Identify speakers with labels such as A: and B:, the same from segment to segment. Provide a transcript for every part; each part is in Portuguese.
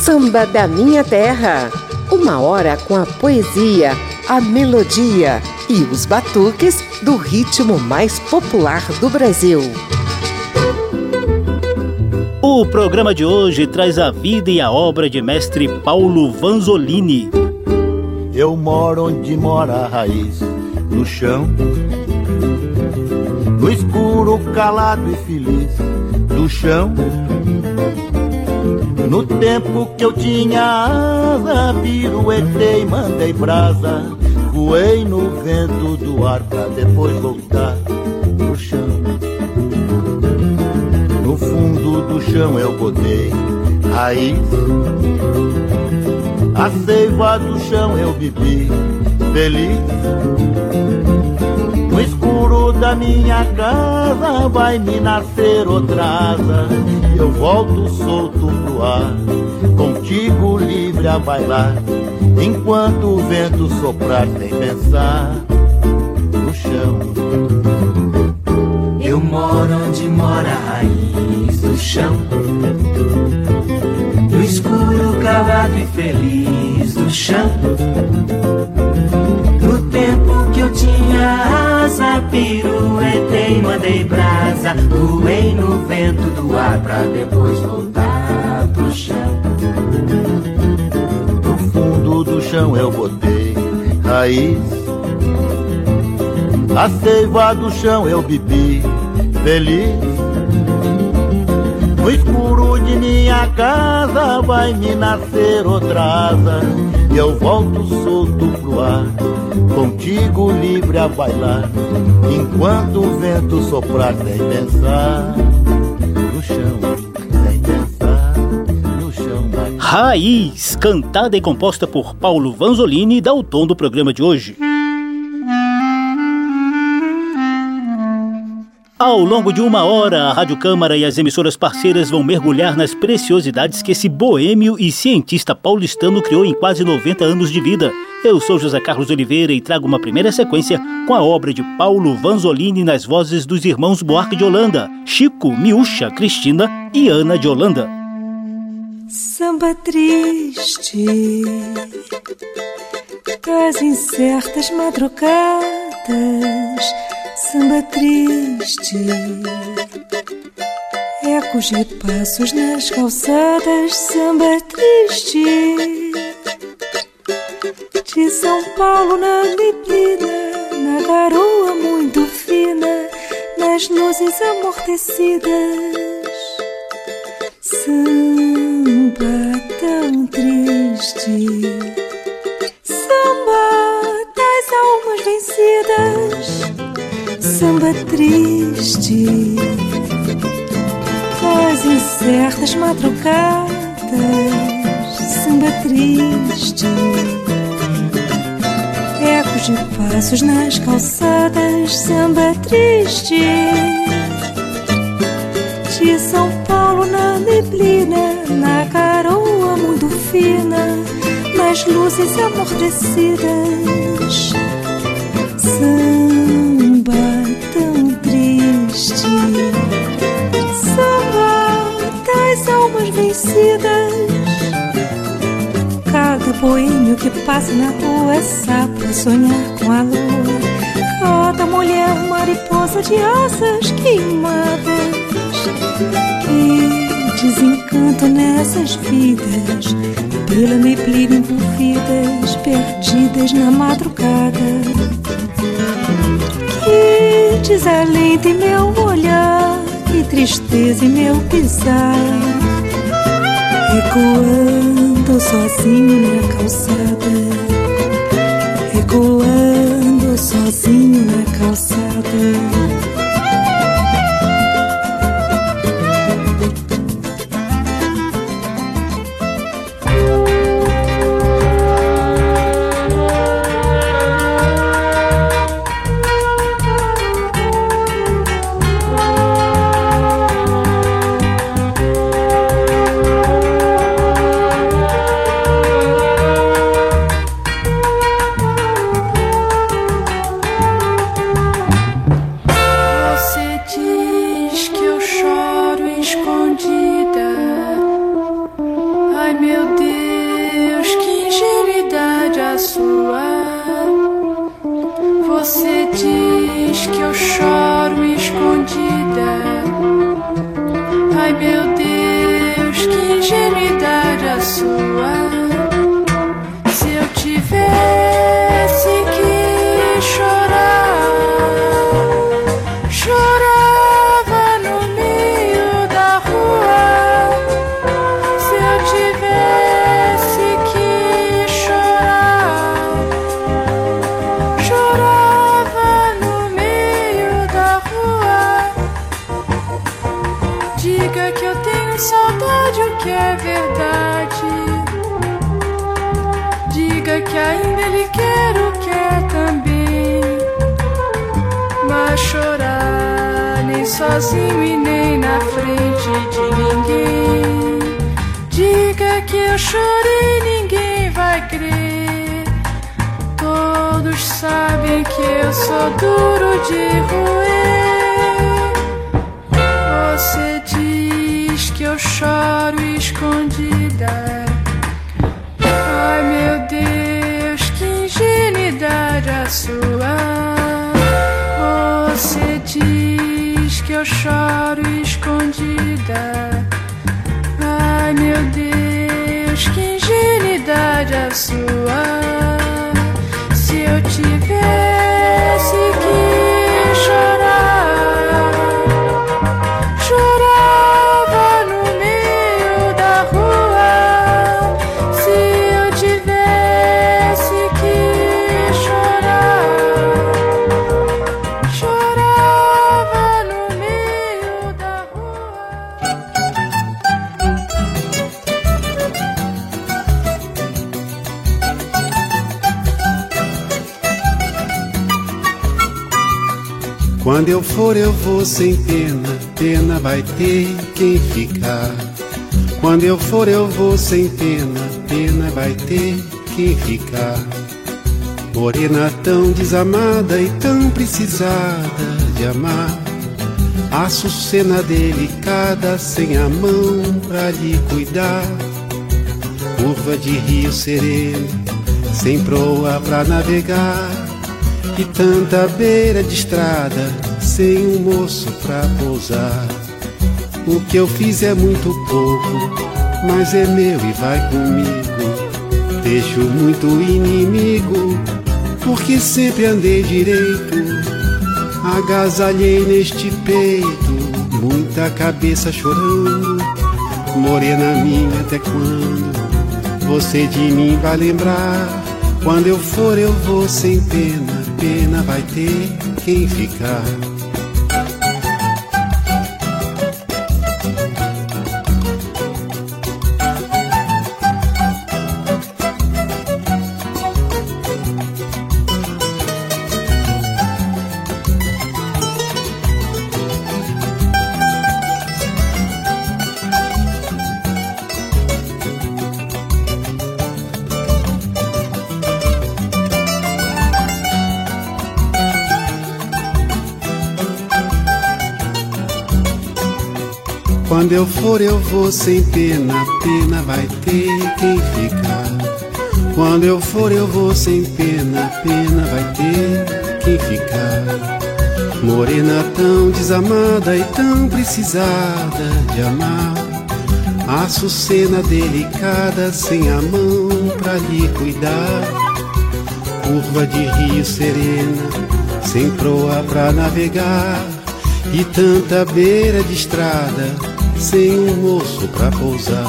A: Samba da Minha Terra. Uma hora com a poesia, a melodia e os batuques do ritmo mais popular do Brasil.
B: O programa de hoje traz a vida e a obra de mestre Paulo Vanzolini.
C: Eu moro onde mora a raiz, no chão, no escuro, calado e feliz, do chão no tempo que eu tinha asa, piruetei, mandei brasa, voei no vento do ar pra depois voltar pro chão. No fundo do chão eu botei raiz, a seiva do chão eu bebi, feliz. Da minha casa vai me nascer outra asa eu volto solto pro ar, contigo livre a bailar, enquanto o vento soprar sem pensar no chão.
D: Eu moro onde mora a raiz do chão, no escuro cavado e feliz do chão. No tempo que eu tinha asa, piruetei, mandei brasa, voei no vento do ar pra depois voltar pro chão.
C: No fundo do chão eu botei raiz, a seiva do chão eu bebi, feliz. No escuro de minha casa vai me nascer outra asa e eu volto solto pro ar, contigo livre a bailar, enquanto o vento soprar sem pensar no chão.
B: Raiz, cantada e composta por Paulo Vanzolini, dá o tom do programa de hoje. Ao longo de uma hora, a Rádio Câmara e as emissoras parceiras vão mergulhar nas preciosidades que esse boêmio e cientista paulistano criou em quase 90 anos de vida. Eu sou José Carlos Oliveira e trago uma primeira sequência com a obra de Paulo Vanzolini nas vozes dos irmãos Buarque de Holanda, Chico, Miúcha, Cristina e Ana de Holanda.
E: Samba triste das incertas madrugadas samba triste. Ecos de passos nas calçadas, samba triste. De São Paulo na neblina, na garoa muito fina, nas luzes amortecidas. Samba tão triste. Samba das almas vencidas samba triste das incertas madrugadas, samba triste. Ecos de passos nas calçadas, samba triste. De São Paulo na neblina, na caroa muito fina, nas luzes amortecidas. Passa na rua é sapo sonhar com a lua. Cada mulher mariposa de asas queimadas. Que desencanto nessas vidas, pela neblina envolvidas, perdidas na madrugada que desalento em meu olhar, que tristeza em meu pisar, ecoando sozinho na calçada, sozinho na calçada.
F: Eu
G: for, eu vou sem pena, pena vai ter quem ficar. Quando eu for, eu vou sem pena, pena vai ter quem ficar. Morena tão desamada e tão precisada de amar. Açucena delicada, sem a mão pra lhe cuidar. Curva de rio sereno, sem proa pra navegar e tanta beira de estrada sem um moço pra pousar. O que eu fiz é muito pouco, mas é meu e vai comigo. Deixo muito inimigo, porque sempre andei direito. Agasalhei neste peito, muita cabeça chorando. Morena minha, até quando você de mim vai lembrar? Quando eu for, eu vou sem pena pena vai ter quem ficar. Quando eu for, eu vou sem pena, pena vai ter quem ficar. Quando eu for, eu vou sem pena, pena vai ter quem ficar. Morena tão desamada e tão precisada de amar. Açucena delicada, sem a mão pra lhe cuidar. Curva de rio serena, sem proa pra navegar. E tanta beira de estrada sem um moço pra pousar.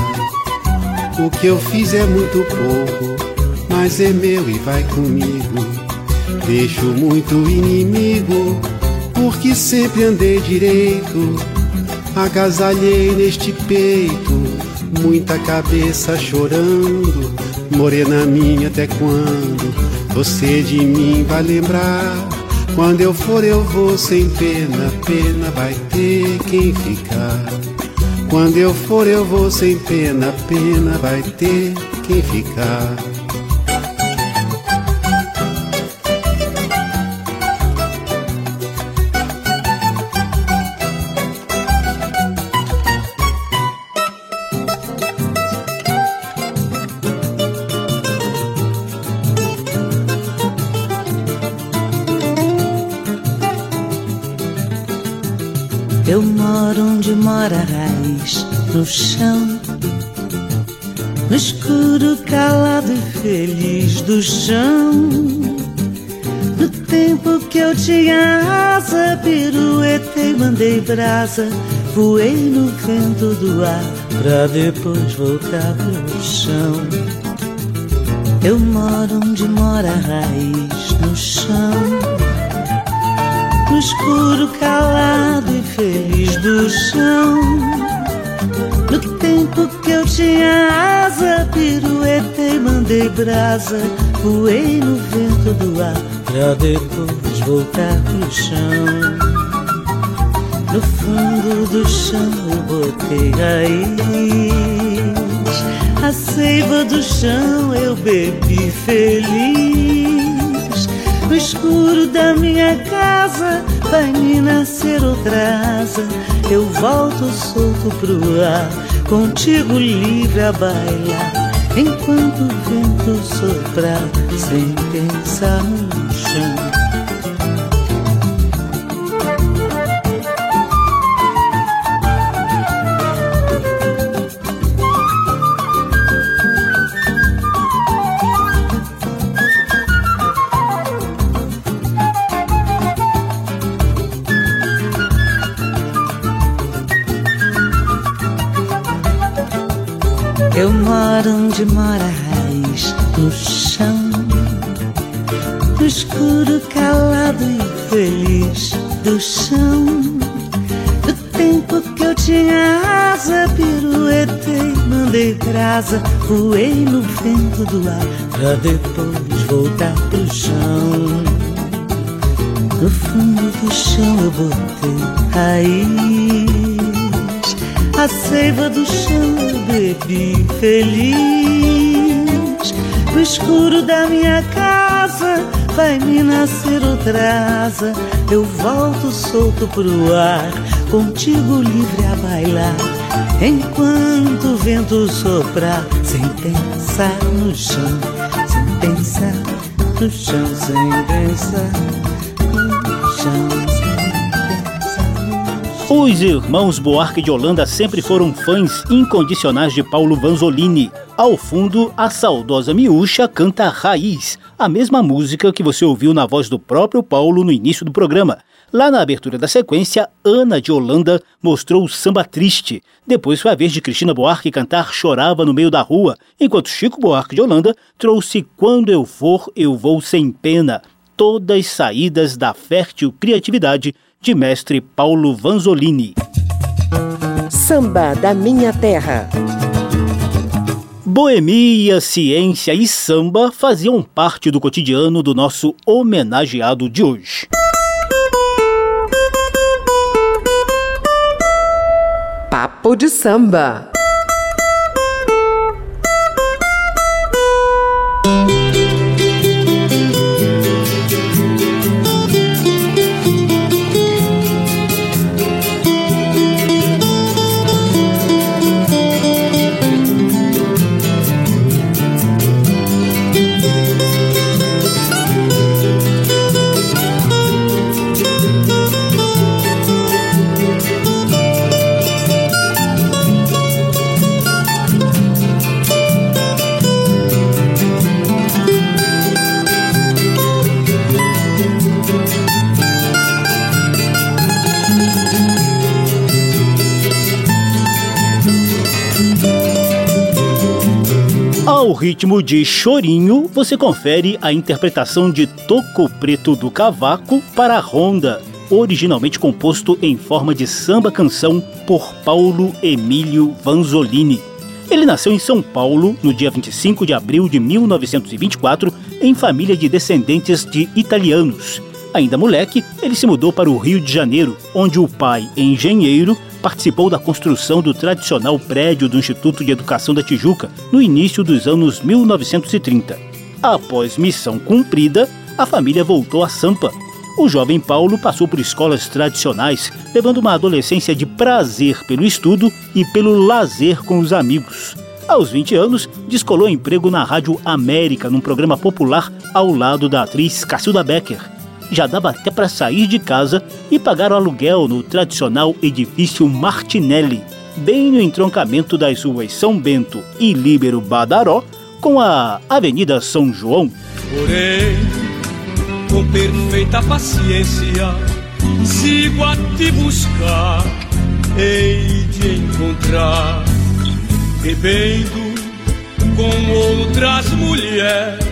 G: O que eu fiz é muito pouco, mas é meu e vai comigo. Deixo muito inimigo, porque sempre andei direito. Agasalhei neste peito, muita cabeça chorando. Morena minha, até quando você de mim vai lembrar? Quando eu for, eu vou sem pena, pena vai ter quem ficar. Quando eu for, eu vou sem pena, pena vai ter quem ficar.
D: No chão. No escuro calado e feliz do chão. No tempo que eu tinha asa, piruetei, mandei brasa. Voei no vento do ar, pra depois voltar pro chão. Eu moro onde mora a raiz, no chão no escuro calado e feliz do chão. Tempo que eu tinha asa, piruetei, mandei brasa, voei no vento do ar, pra depois voltar pro chão. No fundo do chão eu botei raiz, a seiva do chão eu bebi feliz. No escuro da minha casa vai me nascer outra asa. Eu volto solto pro ar, contigo livre a bailar. Enquanto o vento soprar, sem pensar no chão. Onde mora a raiz no chão, no escuro calado e feliz do chão. Do tempo que eu tinha asa, piruetei, mandei brasa, voei no vento do ar, pra depois voltar pro chão. No fundo do chão eu botei raiz a seiva do chão bebi feliz. No escuro da minha casa vai me nascer outra asa. Eu volto solto pro ar, contigo livre a bailar. Enquanto o vento soprar, sem pensar no chão, sem pensar no chão, sem pensar no chão.
B: Os irmãos Buarque de Holanda sempre foram fãs incondicionais de Paulo Vanzolini. Ao fundo, a saudosa miúcha canta Raiz, a mesma música que você ouviu na voz do próprio Paulo no início do programa. Lá na abertura da sequência, Ana de Holanda mostrou o samba triste. Depois foi a vez de Cristina Buarque cantar Chorava no meio da rua, enquanto Chico Buarque de Holanda trouxe Quando eu for, eu vou sem pena. Todas saídas da fértil criatividade de mestre Paulo Vanzolini.
A: Samba da Minha Terra.
B: Boemia, ciência e samba faziam parte do cotidiano do nosso homenageado de hoje.
A: Papo de samba.
B: Ao ritmo de chorinho, você confere a interpretação de Toco Preto do Cavaco para a Ronda, originalmente composto em forma de samba-canção por Paulo Emílio Vanzolini. Ele nasceu em São Paulo no dia 25 de abril de 1924, em família de descendentes de italianos. Ainda moleque, ele se mudou para o Rio de Janeiro, onde o pai, engenheiro, participou da construção do tradicional prédio do Instituto de Educação da Tijuca no início dos anos 1930. Após missão cumprida, a família voltou a Sampa. O jovem Paulo passou por escolas tradicionais, levando uma adolescência de prazer pelo estudo e pelo lazer com os amigos. Aos 20 anos, descolou emprego na Rádio América, num programa popular ao lado da atriz Cacilda Becker. Já dava até para sair de casa e pagar o aluguel no tradicional edifício Martinelli, bem no entroncamento das ruas São Bento e Líbero Badaró com a Avenida São João.
H: Porém, com perfeita paciência, sigo a te buscar, hei de encontrar, bebendo com outras mulheres,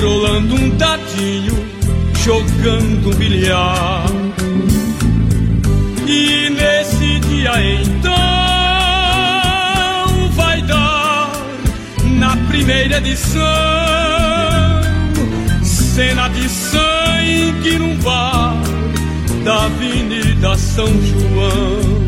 H: rolando um dadinho, jogando um bilhar. E nesse dia então vai dar na primeira edição cena de sangue num bar da Avenida São João.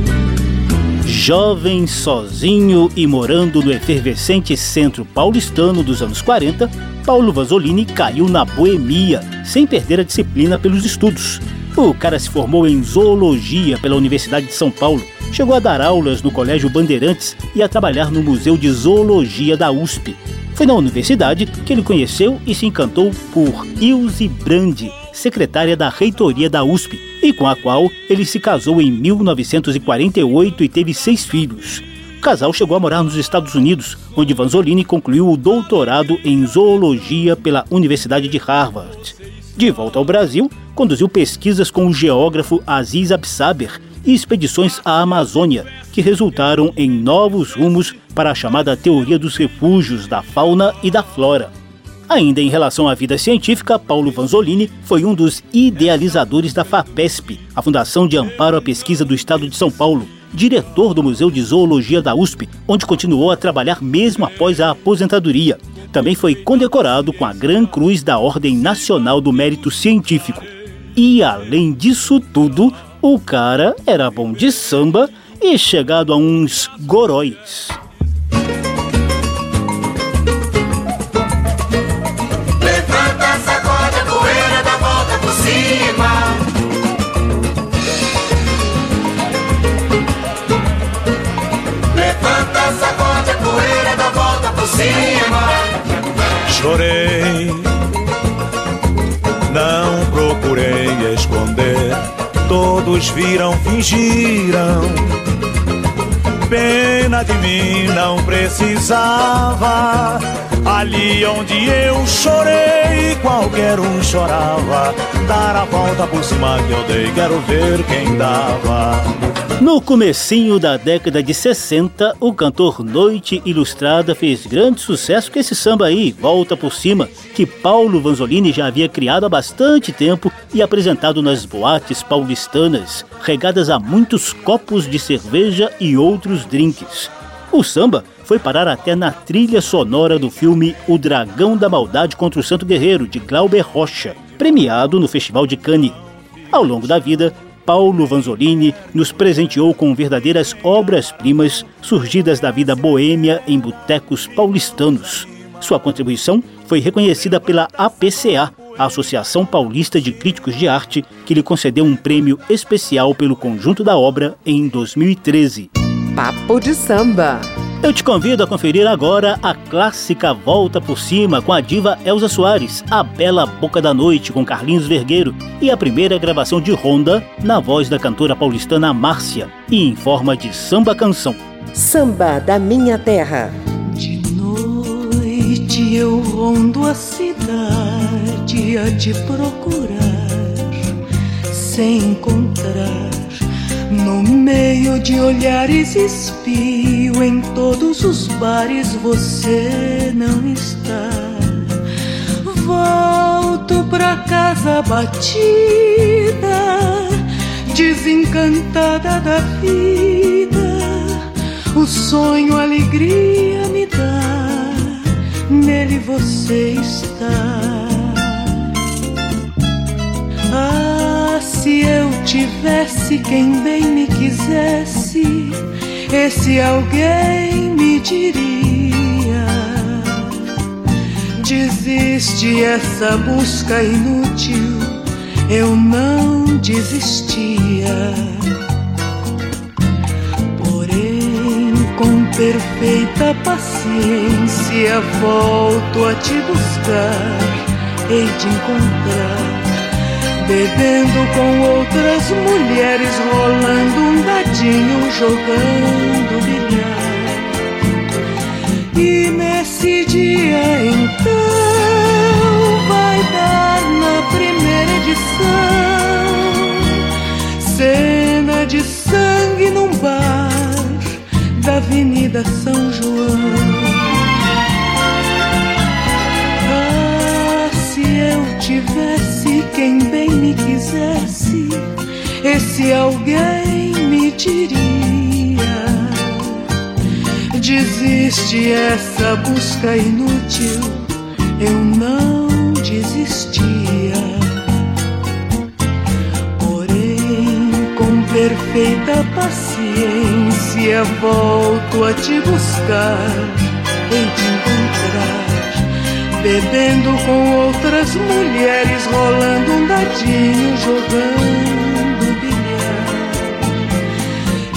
B: Jovem, sozinho e morando no efervescente centro paulistano dos anos 40, Paulo Vanzolini caiu na boemia, sem perder a disciplina pelos estudos. O cara se formou em zoologia pela Universidade de São Paulo, chegou a dar aulas no Colégio Bandeirantes e a trabalhar no Museu de Zoologia da USP. Foi na universidade que ele conheceu e se encantou por Ilse Brandi, secretária da reitoria da USP, e com a qual ele se casou em 1948 e teve seis filhos. Casal chegou a morar nos Estados Unidos, onde Vanzolini concluiu o doutorado em zoologia pela Universidade de Harvard. De volta ao Brasil, conduziu pesquisas com o geógrafo Aziz Absaber e expedições à Amazônia, que resultaram em novos rumos para a chamada teoria dos refúgios da fauna e da flora. Ainda em relação à vida científica, Paulo Vanzolini foi um dos idealizadores da FAPESP, a Fundação de Amparo à Pesquisa do Estado de São Paulo, diretor do Museu de Zoologia da USP, onde continuou a trabalhar mesmo após a aposentadoria. Também foi condecorado com a Gran Cruz da Ordem Nacional do Mérito Científico. E além disso tudo, o cara era bom de samba e chegado a uns goróis.
D: Cima.
H: Chorei, não procurei esconder. Todos viram, fingiram. Pena de mim não precisava. Ali onde eu chorei, qualquer um chorava. Dar a volta por cima que eu dei, quero ver quem dava.
B: No comecinho da década de 60, o cantor Noite Ilustrada fez grande sucesso com esse samba aí, Volta por Cima, que Paulo Vanzolini já havia criado há bastante tempo e apresentado nas boates paulistanas, regadas a muitos copos de cerveja e outros drinks. O samba foi parar até na trilha sonora do filme O Dragão da Maldade contra o Santo Guerreiro, de Glauber Rocha, premiado no Festival de Cannes. Ao longo da vida, Paulo Vanzolini nos presenteou com verdadeiras obras-primas surgidas da vida boêmia em botecos paulistanos. Sua contribuição foi reconhecida pela APCA, a Associação Paulista de Críticos de Arte, que lhe concedeu um prêmio especial pelo conjunto da obra em 2013.
A: Papo de samba.
B: Eu te convido a conferir agora a clássica Volta por Cima com a diva Elza Soares, a Bela Boca da Noite com Carlinhos Vergueiro e a primeira gravação de Ronda na voz da cantora paulistana Márcia e em forma de samba canção.
A: Samba da minha terra.
I: De noite eu rondo a cidade a te procurar, sem encontrar. No meio de olhares espio, em todos os bares você não está. Volto pra casa batida, desencantada da vida. O sonho, alegria me dá, nele você está. Ah, se eu tivesse quem bem me quisesse, esse alguém me diria: Desiste essa busca inútil, eu não desistia. Porém, com perfeita paciência, volto a te buscar, hei de encontrar bebendo com outras mulheres, rolando um dadinho, jogando bilhar. E nesse dia então vai dar na primeira edição cena de sangue num bar da Avenida São João. tivesse quem bem me quisesse, esse alguém me diria: Desiste essa busca inútil, eu não desistia. Porém, com perfeita paciência, volto a te buscar, em te encontrar bebendo com outras mulheres, rolando um dadinho, jogando bilhar.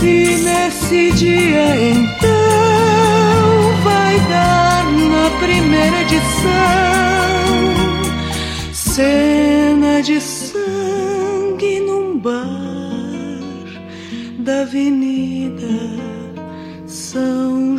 I: E nesse dia então vai dar na primeira edição cena de sangue num bar da Avenida São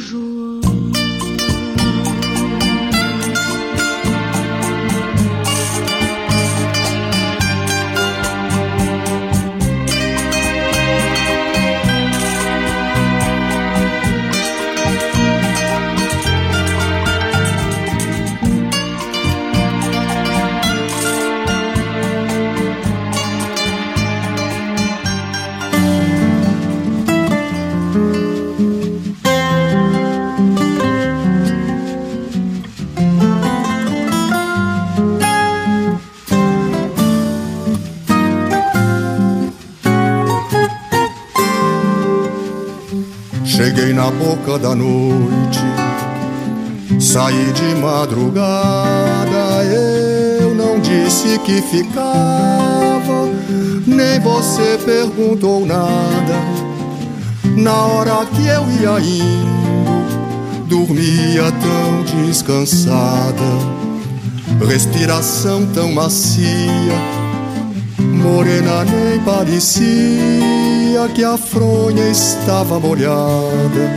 J: na boca da noite. Saí de madrugada, eu não disse que ficava, nem você perguntou nada. Na hora que eu ia indo, dormia tão descansada, respiração tão macia, morena nem parecia que a fronha estava molhada,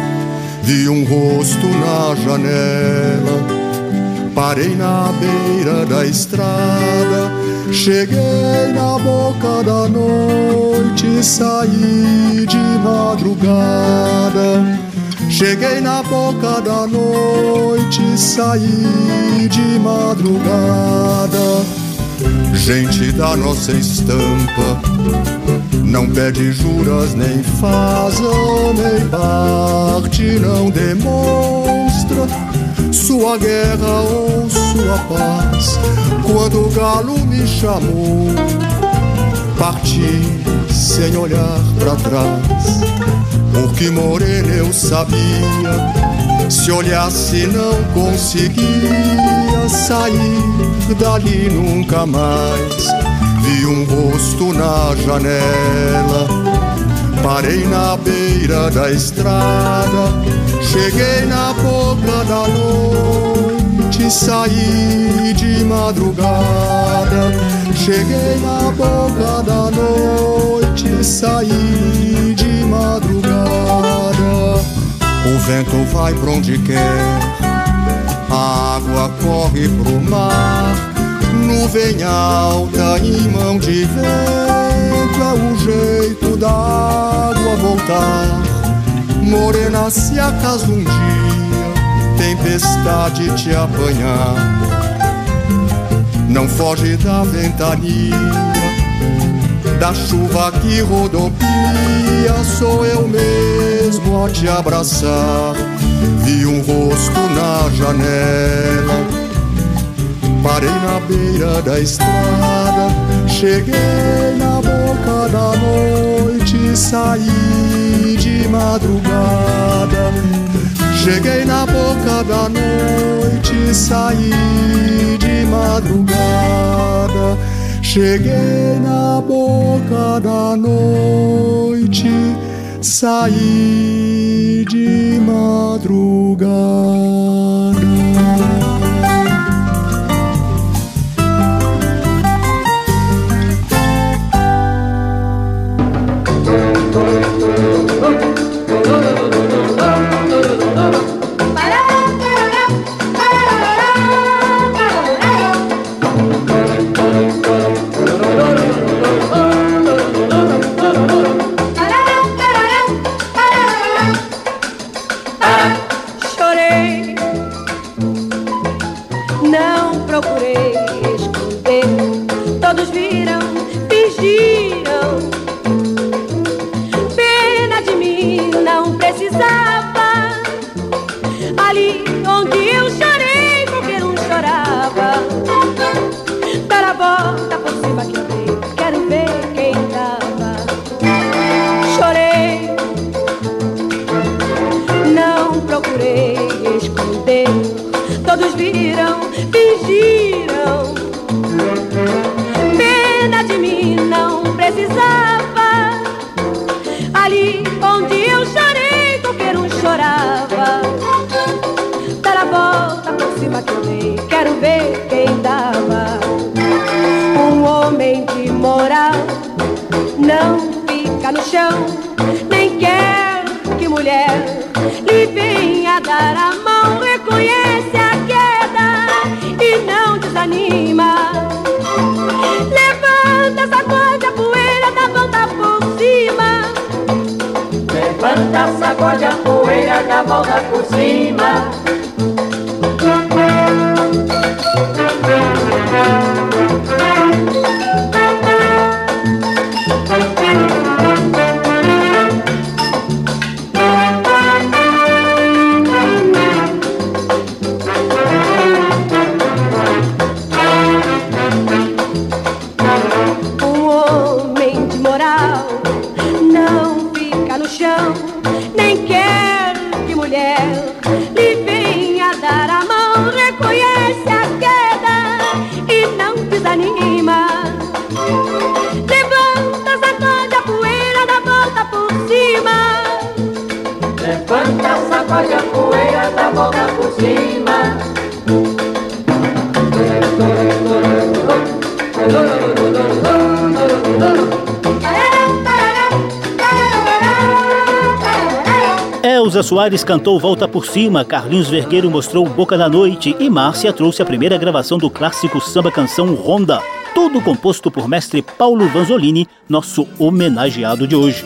J: vi um rosto na janela. Parei na beira da estrada, cheguei na boca da noite, saí de madrugada. Cheguei na boca da noite, saí de madrugada. Gente da nossa estampa não pede juras, nem faz nem parte, não demonstra sua guerra ou sua paz. Quando o galo me chamou, parti sem olhar para trás. Porque morena eu sabia, se olhasse não conseguia sair dali nunca mais. Vi um rosto na janela, parei na beira da estrada, cheguei na boca da noite, saí de madrugada. Cheguei na boca da noite, saí de madrugada. O vento vai pra onde quer, a água corre pro mar nuvem alta em mão de vento é o jeito da água voltar. Morena, se acaso um dia tempestade te apanhar, não foge da ventania, da chuva que rodopia. Sou eu mesmo a te abraçar. Vi um rosto na janela. Parei na beira da estrada, cheguei na boca da noite, saí de madrugada. Cheguei na boca da noite, saí de madrugada. Cheguei na boca da noite, saí de madrugada.
B: Elza Soares cantou Volta por Cima, Carlinhos Vergueiro mostrou Boca da Noite e Márcia trouxe a primeira gravação do clássico samba canção Ronda, tudo composto por mestre Paulo Vanzolini, nosso homenageado de hoje.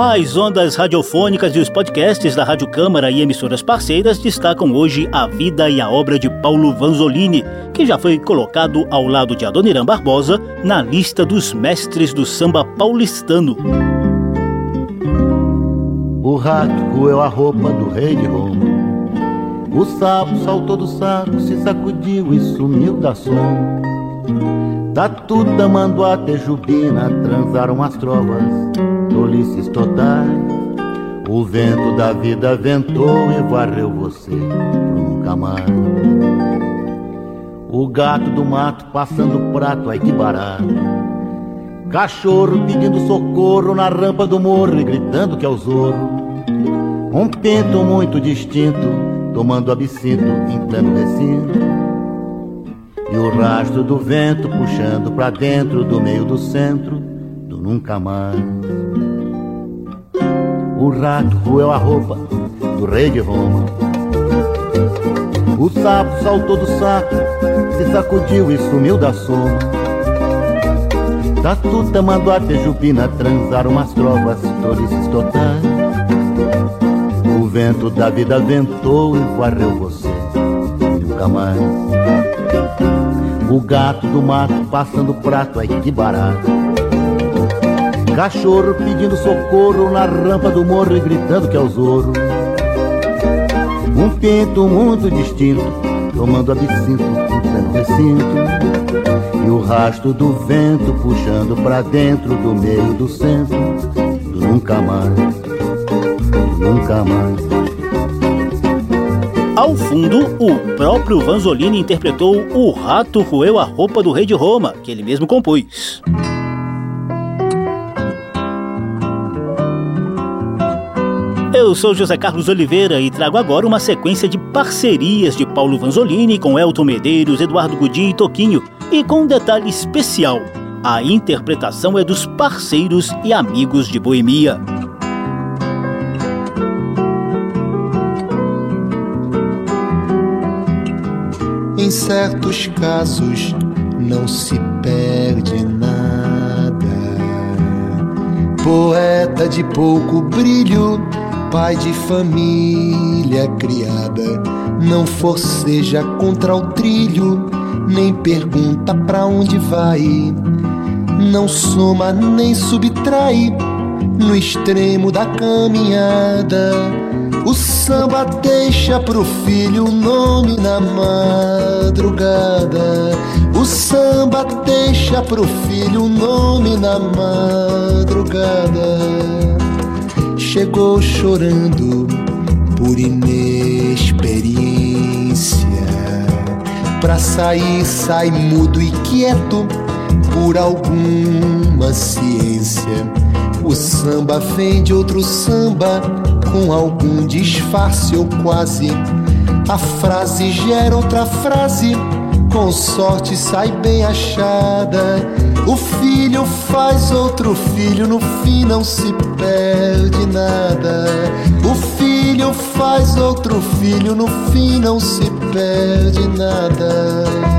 B: As ondas radiofônicas e os podcasts da Rádio Câmara e emissoras parceiras destacam hoje a vida e a obra de Paulo Vanzolini, que já foi colocado ao lado de Adoniran Barbosa na lista dos mestres do samba paulistano.
C: O rato roeu a roupa do rei de Roma. O sapo saltou do saco, se sacudiu e sumiu da sombra. Tatuta mandou a tejubina, transaram as trovas, tolices totais. O vento da vida ventou e varreu você pro nunca mais. O gato do mato passando prato, ai que barato. Cachorro pedindo socorro na rampa do morro e gritando que é o zorro. Um pinto muito distinto, tomando absinto em pleno recinto. E o rastro do vento puxando pra dentro do meio do centro nunca mais. O rato roeu a roupa do rei de Roma. O sapo saltou do saco, se sacudiu e sumiu da soma. Tatuta mandou a tejupina transar umas trovas, tolices totais. O vento da vida ventou e varreu você, nunca mais. O gato do mato passando prato, ai que barato. Cachorro pedindo socorro na rampa do morro e gritando que é o zorro. Um pinto muito distinto, tomando absinto pleno recinto. E o rastro do vento puxando pra dentro do meio do centro. Do nunca mais, do nunca mais.
B: Ao fundo, o próprio Vanzolini interpretou O Rato Roeu a Roupa do Rei de Roma, que ele mesmo compôs. Eu sou José Carlos Oliveira e trago agora uma sequência de parcerias de Paulo Vanzolini com Elton Medeiros, Eduardo Gudi e Toquinho, e com um detalhe especial: a interpretação é dos parceiros e amigos de Boemia.
K: Em certos casos não se perde nada. Poeta de pouco brilho pai de família criada, não forceja contra o trilho, nem pergunta pra onde vai, não soma nem subtrai no extremo da caminhada. O samba deixa pro filho o nome na madrugada. O samba deixa pro filho o nome na madrugada chegou chorando por inexperiência. Pra sair, sai mudo e quieto por alguma ciência. O samba vem de outro samba com algum disfarce ou quase. A frase gera outra frase, com sorte sai bem achada. O filho faz outro filho, no fim não se perde nada. O filho faz outro filho, no fim não se perde nada.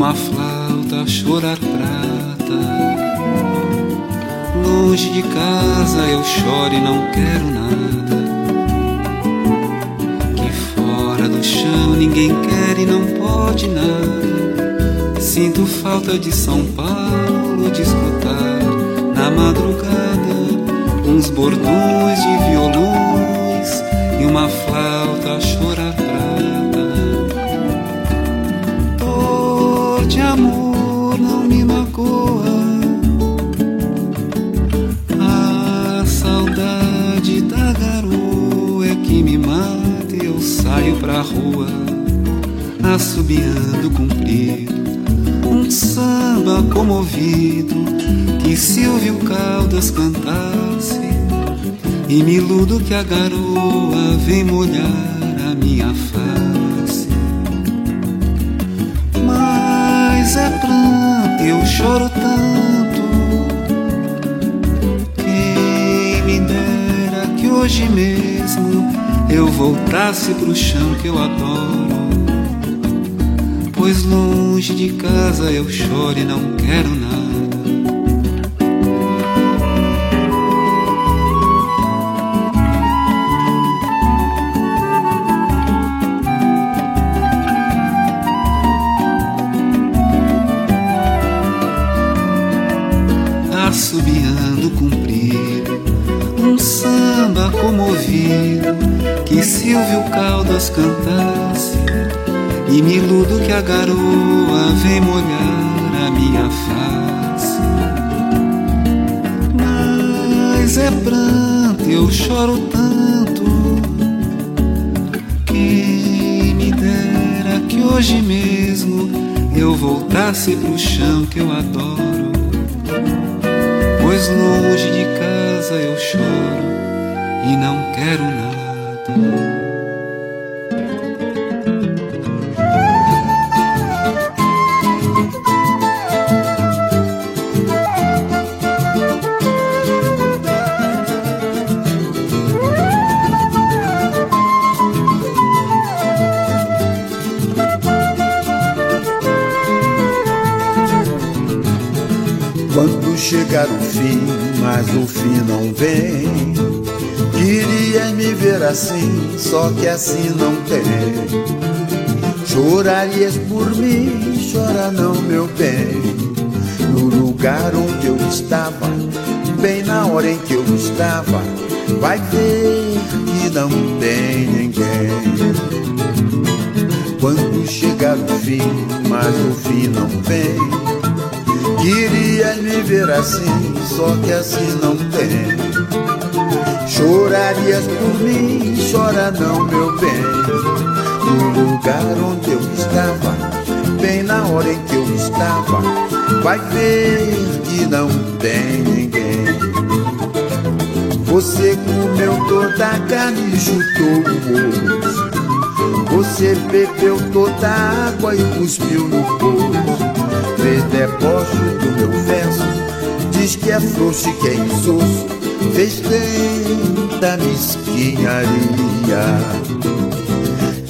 L: Uma flauta chorar prata. Longe de casa eu choro e não quero nada. ninguém quer e não pode nada. Sinto falta de São Paulo, de escutar na madrugada uns bordões de violões e uma flauta chorar rua assobiando comprido, um samba comovido que Silvio Caldas cantasse, e me iludo que a garoa vem molhar a minha face. Mas é pranto, eu choro tanto. Quem me dera que hoje mesmo eu voltasse pro chão que eu adoro Pois longe de casa eu choro e não quero nada. Silvio Caldas cantasse e me iludo que a garoa vem molhar a minha face. Mas é pranto, eu choro tanto. Quem me dera que hoje mesmo eu voltasse pro chão que eu adoro. Pois longe de casa eu choro e não quero nada.
C: Mas o fim não vem.
M: Querias me ver assim, só que assim não tem. Chorarias por mim, chora não, meu bem. No lugar onde eu estava, bem na hora em que eu estava, vai ver que não tem ninguém. Quando chegar o fim, mas o fim não vem. Querias me ver assim, só que assim não tem. Chorarias por mim, chora não, meu bem. No lugar onde eu estava, bem na hora em que eu estava, vai ver que não tem ninguém. Você comeu toda a carne e chutou o osso. Você bebeu toda a água e cuspiu no poço. Fez do meu verso, diz que é frouxo e que é insosso. Fez tanta mesquinharia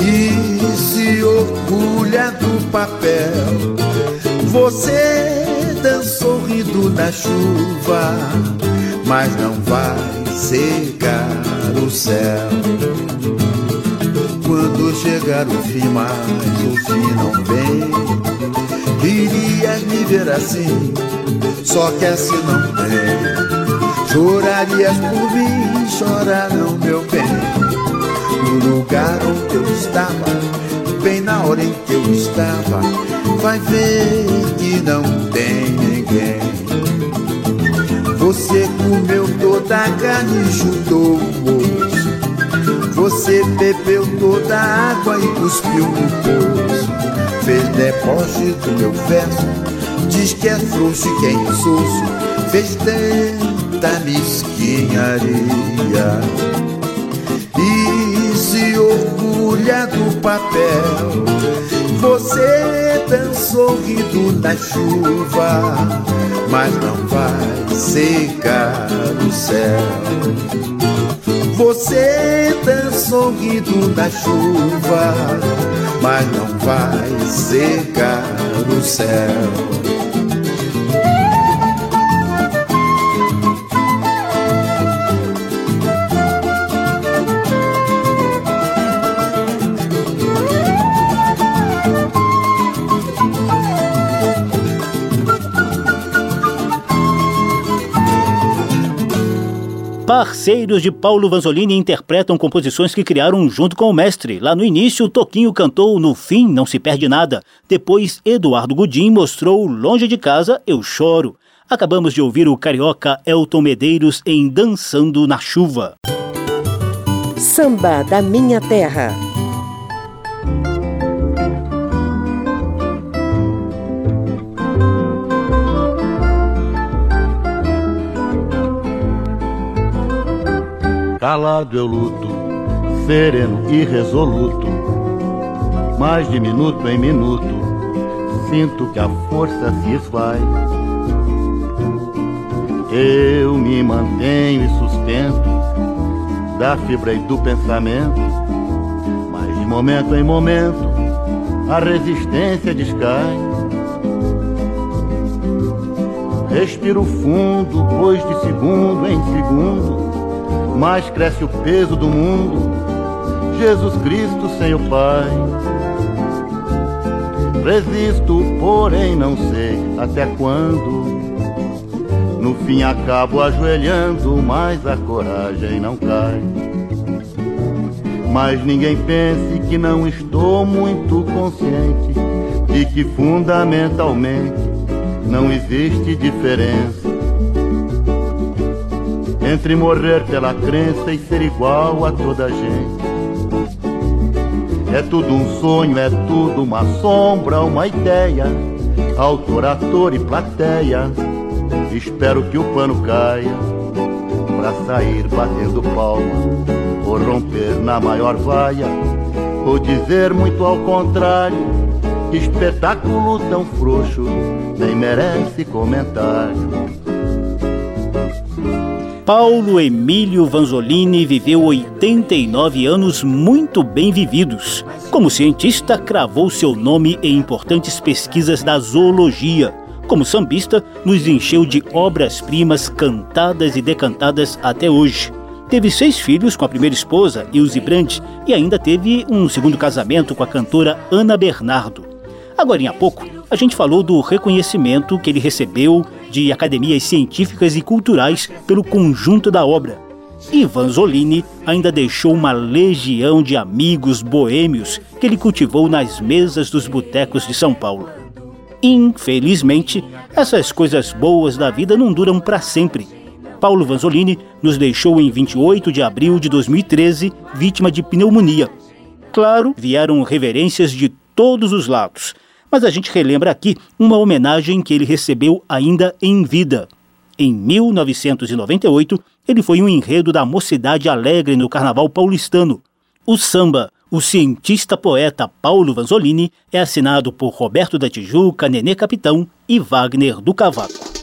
M: e se orgulha do papel. Você dançou rindo na chuva, mas não vai secar o céu. Quando chegar o fim, mas o fim não vem. Querias me ver assim, só que assim não tem. Chorarias por mim, chora não, meu bem. No lugar onde eu estava, bem na hora em que eu estava, vai ver que não tem ninguém. Você comeu toda a carne e chutou o osso. Você bebeu toda a água e cuspiu no poço. Fez do meu verso, diz que é frouxo e que é insosso. Fez tanta mesquinharia e se orgulha do papel. Você dançou rindo na chuva, mas não vai secar o céu. Você dançou rindo na chuva, mas não vai secar o céu.
B: Parceiros de Paulo Vanzolini interpretam composições que criaram junto com o mestre. Lá no início, Toquinho cantou No Fim Não Se Perde Nada. Depois, Eduardo Gudim mostrou Longe de Casa, Eu Choro. Acabamos de ouvir o carioca Elton Medeiros em Dançando na Chuva.
A: Samba da Minha Terra.
M: Calado eu luto, sereno e resoluto, mas de minuto em minuto sinto que a força se esvai. Eu me mantenho e sustento da fibra e do pensamento, mas de momento em momento a resistência descai. Respiro fundo, pois de segundo em segundo mais cresce o peso do mundo. Jesus Cristo sem o Pai. Resisto, porém não sei até quando. No fim acabo ajoelhando, mas a coragem não cai. Mas ninguém pense que não estou muito consciente de que fundamentalmente não existe diferença entre morrer pela crença e ser igual a toda gente. É tudo um sonho, é tudo uma sombra, uma ideia, autor, ator e plateia. Espero que o pano caia pra sair batendo palma, ou romper na maior vaia, ou dizer muito ao contrário. Espetáculo tão frouxo, nem merece comentário.
B: Paulo Emílio Vanzolini viveu 89 anos muito bem vividos. Como cientista, cravou seu nome em importantes pesquisas da zoologia. Como sambista, nos encheu de obras-primas cantadas e decantadas até hoje.
N: Teve seis filhos com a primeira esposa, Ilse Brandt, e ainda teve um segundo casamento com a cantora Ana Bernardo. Agora, há pouco, a gente falou do reconhecimento que ele recebeu de academias científicas e culturais pelo conjunto da obra. E Vanzolini ainda deixou uma legião de amigos boêmios que ele cultivou nas mesas dos botecos de São Paulo. Infelizmente, essas coisas boas da vida não duram para sempre. Paulo Vanzolini nos deixou em 28 de abril de 2013, vítima de pneumonia. Claro, vieram reverências de todos os lados, mas a gente relembra aqui uma homenagem que ele recebeu ainda em vida. Em 1998, ele foi um enredo da Mocidade Alegre no Carnaval paulistano. O samba O Cientista Poeta Paulo Vanzolini é assinado por Roberto da Tijuca, Nenê Capitão e Wagner do Cavaco.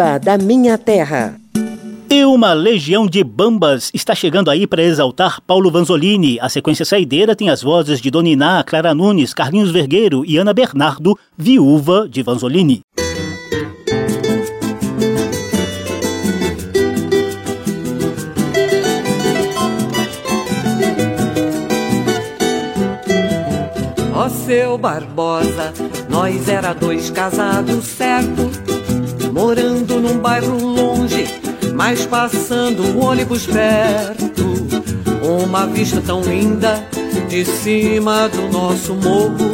A: Samba da Minha Terra.
N: E uma legião de bambas está chegando aí para exaltar Paulo Vanzolini. A sequência saideira tem as vozes de Dona Iná, Clara Nunes, Carlinhos Vergueiro e Ana Bernardo, viúva de Vanzolini.
O: Ó seu Barbosa, nós era dois casados, certo? Morando num bairro longe, mas passando o ônibus perto. Uma vista tão linda de cima do nosso morro.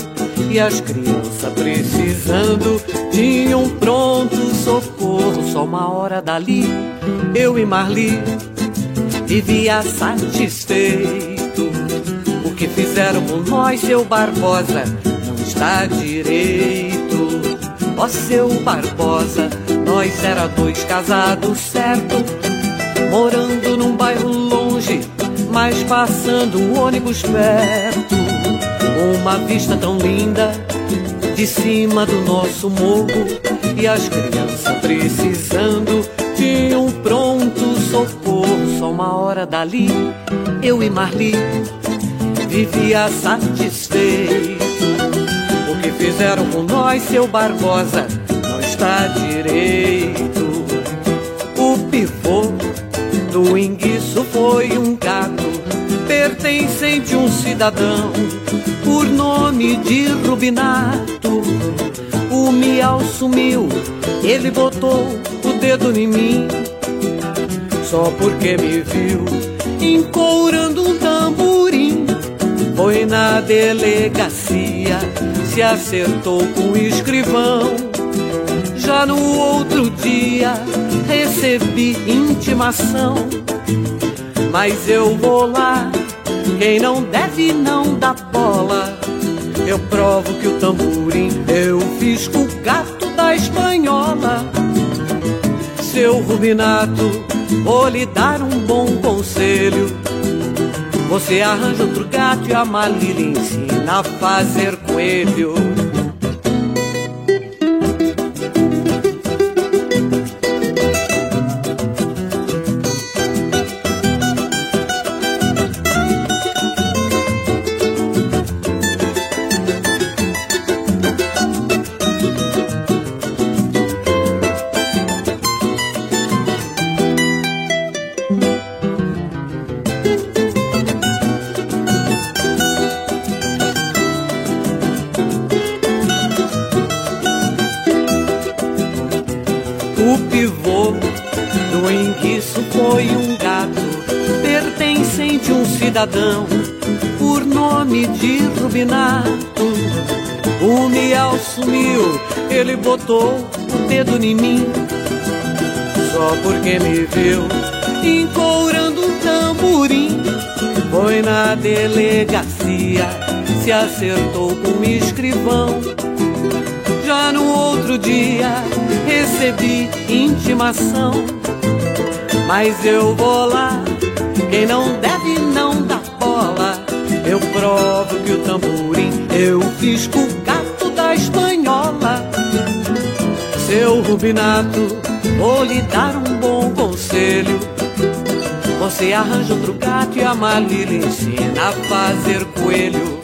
O: E as crianças precisando de um pronto socorro. Só uma hora dali, eu e Marli vivia satisfeito. O que fizeram com nós, seu Barbosa, não está direito. Ó seu Barbosa, nós era dois casados, certo? Morando num bairro longe, mas passando o ônibus perto. Uma vista tão linda de cima do nosso morro e as crianças precisando de um pronto socorro. Só uma hora dali, eu e Marli vivia satisfeito. O que fizeram com nós, seu Barbosa, está direito. O pivô do enguiço foi um gato pertencente a um cidadão por nome de Rubinato. O miau sumiu, ele botou o dedo em mim, só porque me viu encourando um tamborim. foi na delegacia, se acertou com o escrivão. Já no outro dia recebi intimação, mas eu vou lá. Quem não deve não dá bola. Eu provo que o tamborim eu fiz com o gato da espanhola. Seu Rubinato, vou lhe dar um bom conselho. Você arranja outro gato e a Malília ensina a fazer coelho. Cidadão por nome de Rubinato. O miau sumiu, ele botou o dedo em mim, só porque me viu encourando um tamborim. Foi na delegacia, se acertou com o escrivão. Já no outro dia recebi intimação, mas eu vou lá. Quem não deve não eu provo que o tamborim eu fiz com o gato da espanhola. Seu Rubinato, vou lhe dar um bom conselho. Você arranja outro gato e a Malila ensina a fazer coelho.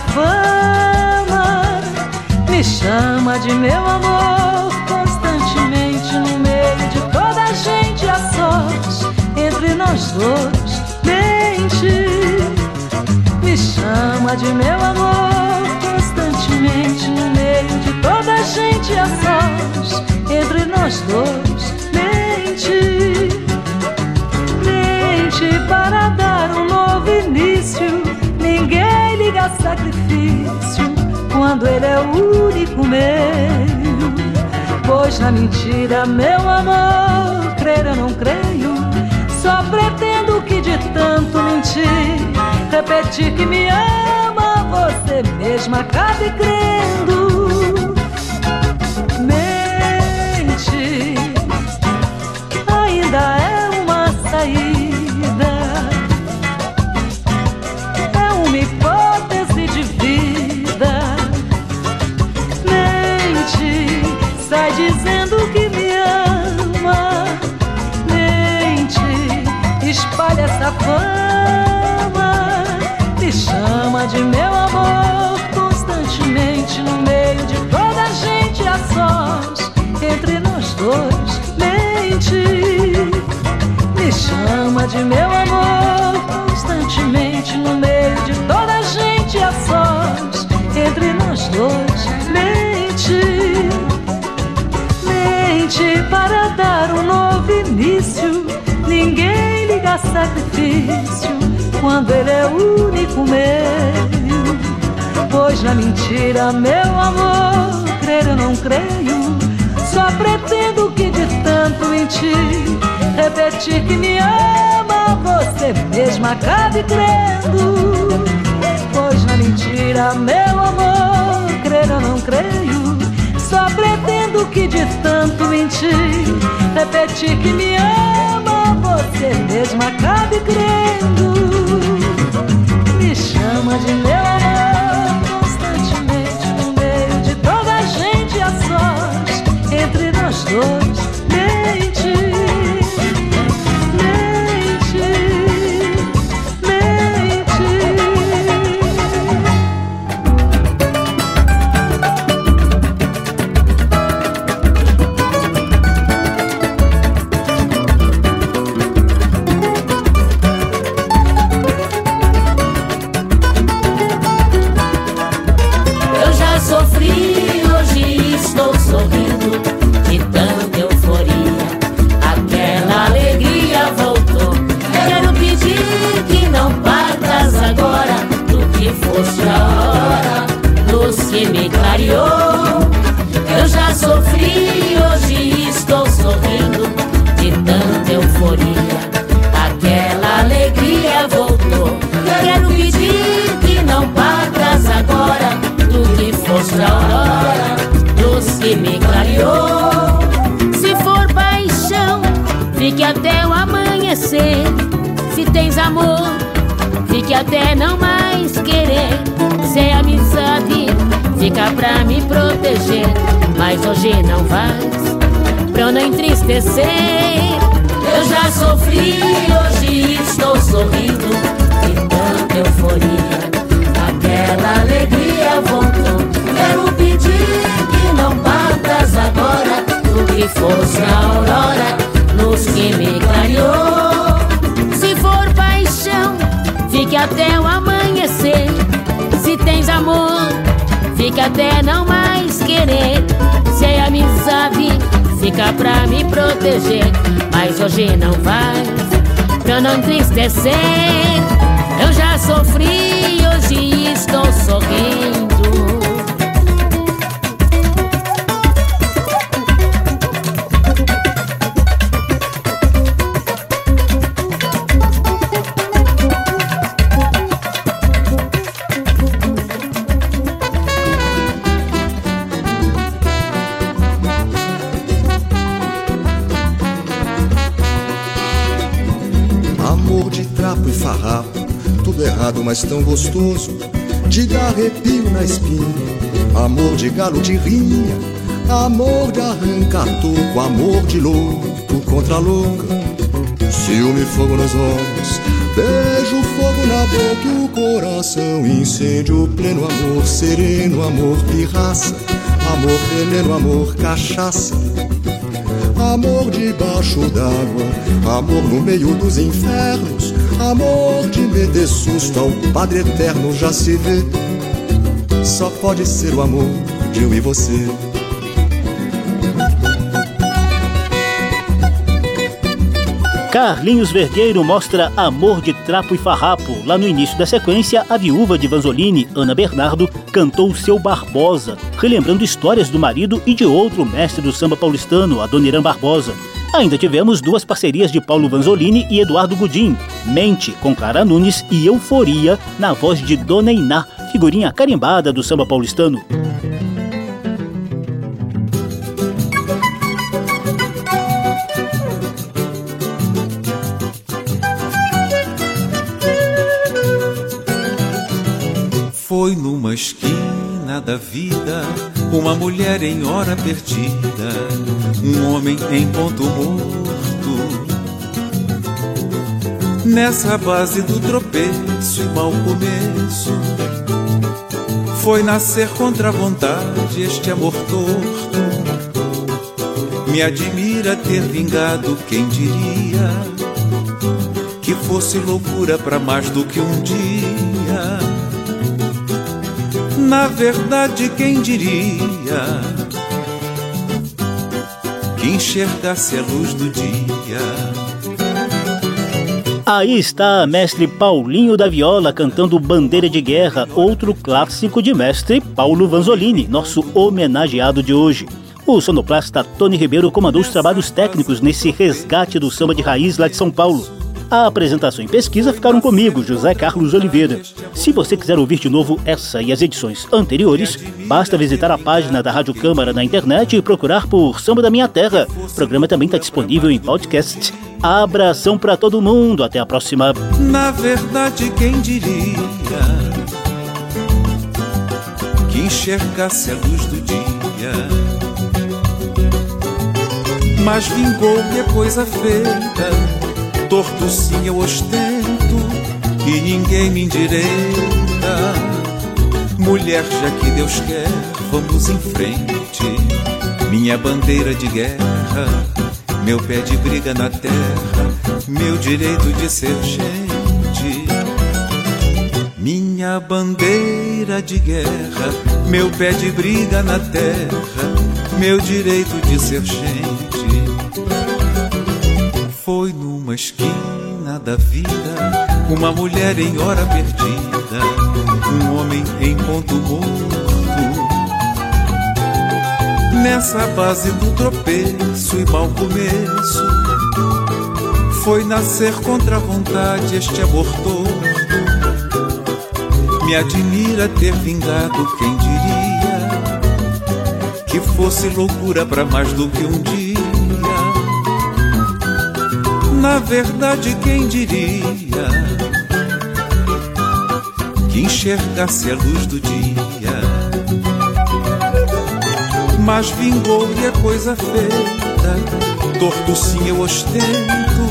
E: Fama me chama de meu amor constantemente no meio de toda a gente a sós entre nós dois mente. Me chama de meu amor constantemente no meio de toda a gente a sós entre nós dois mente. Mente para dar um novo início ninguém liga sacrifício quando ele é o único meio. Pois na mentira, meu amor, crer eu não creio. Só pretendo que de tanto mentir, repetir que me ama, você mesma acabe crendo. Fama. Me chama de meu amor constantemente no meio de toda a gente a sós. Entre nós dois, mente. Me chama de meu amor constantemente no meio de toda a gente a sós. Entre nós dois, mente para dar um novo início. Ninguém liga sacrifício quando ele é o único meio. Pois na mentira, meu amor, crer eu não creio. Só pretendo que de tanto mentir, repetir que me ama, você mesma acabe crendo. Pois na mentira, meu amor, crer eu não creio. Só pretendo que de tanto mentir, repetir que me
P: proteger. Mas hoje não vais, pra eu não entristecer. Eu já sofri, hoje estou sorrindo de tanta euforia. Aquela alegria voltou. Quero pedir que não partas agora do que fosse a aurora, luz que me clareou. Se for paixão, fique até o amanhecer. Se tens amor, fique até não mais querer. Se é amizade, fica pra me proteger. Mas hoje não vais, pra não entristecer. Eu já sofri, hoje estou sorrindo.
J: Mas tão gostoso. De dar arrepio na espinha, amor de galo de rinha, amor de arrancar toco, amor de louco contra louca. Ciúme, fogo nos olhos, beijo, fogo na boca e o coração. Incêndio, pleno amor, sereno amor, pirraça, amor, veneno, amor, cachaça. Amor debaixo d'água, amor no meio dos infernos, amor de meter susto ao Padre Eterno já se vê. Só pode ser o amor de eu e você.
B: Carlinhos Vergueiro mostra Amor de Trapo e Farrapo. Lá no início da sequência, a viúva de Vanzolini, Ana Bernardo, cantou Seu Barbosa, relembrando histórias do marido e de outro mestre do samba paulistano, Adoniran Barbosa. Ainda tivemos duas parcerias de Paulo Vanzolini e Eduardo Gudim, Mente com Clara Nunes e Euforia na voz de Dona Iná, figurinha carimbada do samba paulistano.
L: Mulher em hora perdida, um homem em ponto morto. Nessa base do tropeço e mau começo, foi nascer contra a vontade este amor torto. Me admira ter vingado, quem diria que fosse loucura para mais do que um dia. Na verdade, quem diria que enxergasse a luz do dia?
B: Aí está mestre Paulinho da Viola cantando Bandeira de Guerra, outro clássico de mestre Paulo Vanzolini, nosso homenageado de hoje. O sonoplasta Tony Ribeiro comandou os trabalhos técnicos nesse resgate do samba de raiz lá de São Paulo. A apresentação e pesquisa ficaram comigo, José Carlos Oliveira. Se você quiser ouvir de novo essa e as edições anteriores, basta visitar a página da Rádio Câmara na internet e procurar por Samba da Minha Terra. O programa também está disponível em podcast. Abração para todo mundo, até a próxima.
L: Na verdade, quem diria que enxergasse a luz do dia? Mas vingou que é coisa feita, torto sim eu ostento e ninguém me endireita. Mulher, já que Deus quer, vamos em frente. Minha bandeira de guerra, meu pé de briga na terra, meu direito de ser gente. Minha bandeira de guerra, meu pé de briga na terra, meu direito de ser gente. Numa esquina da vida, uma mulher em hora perdida, um homem em ponto morto. Nessa base do tropeço e mau começo Foi nascer contra a vontade este amor torto Me admira ter vingado quem diria Que fosse loucura para mais do que um dia Na verdade quem diria Que enxergasse a luz do dia mas vingou e é coisa feita. Torto sim eu ostento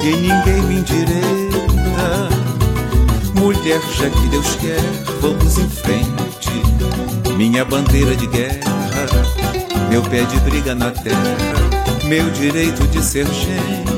L: e ninguém me endireita. Mulher, já que Deus quer, vamos em frente. Minha bandeira de guerra, meu pé de briga na terra, meu direito de ser gente.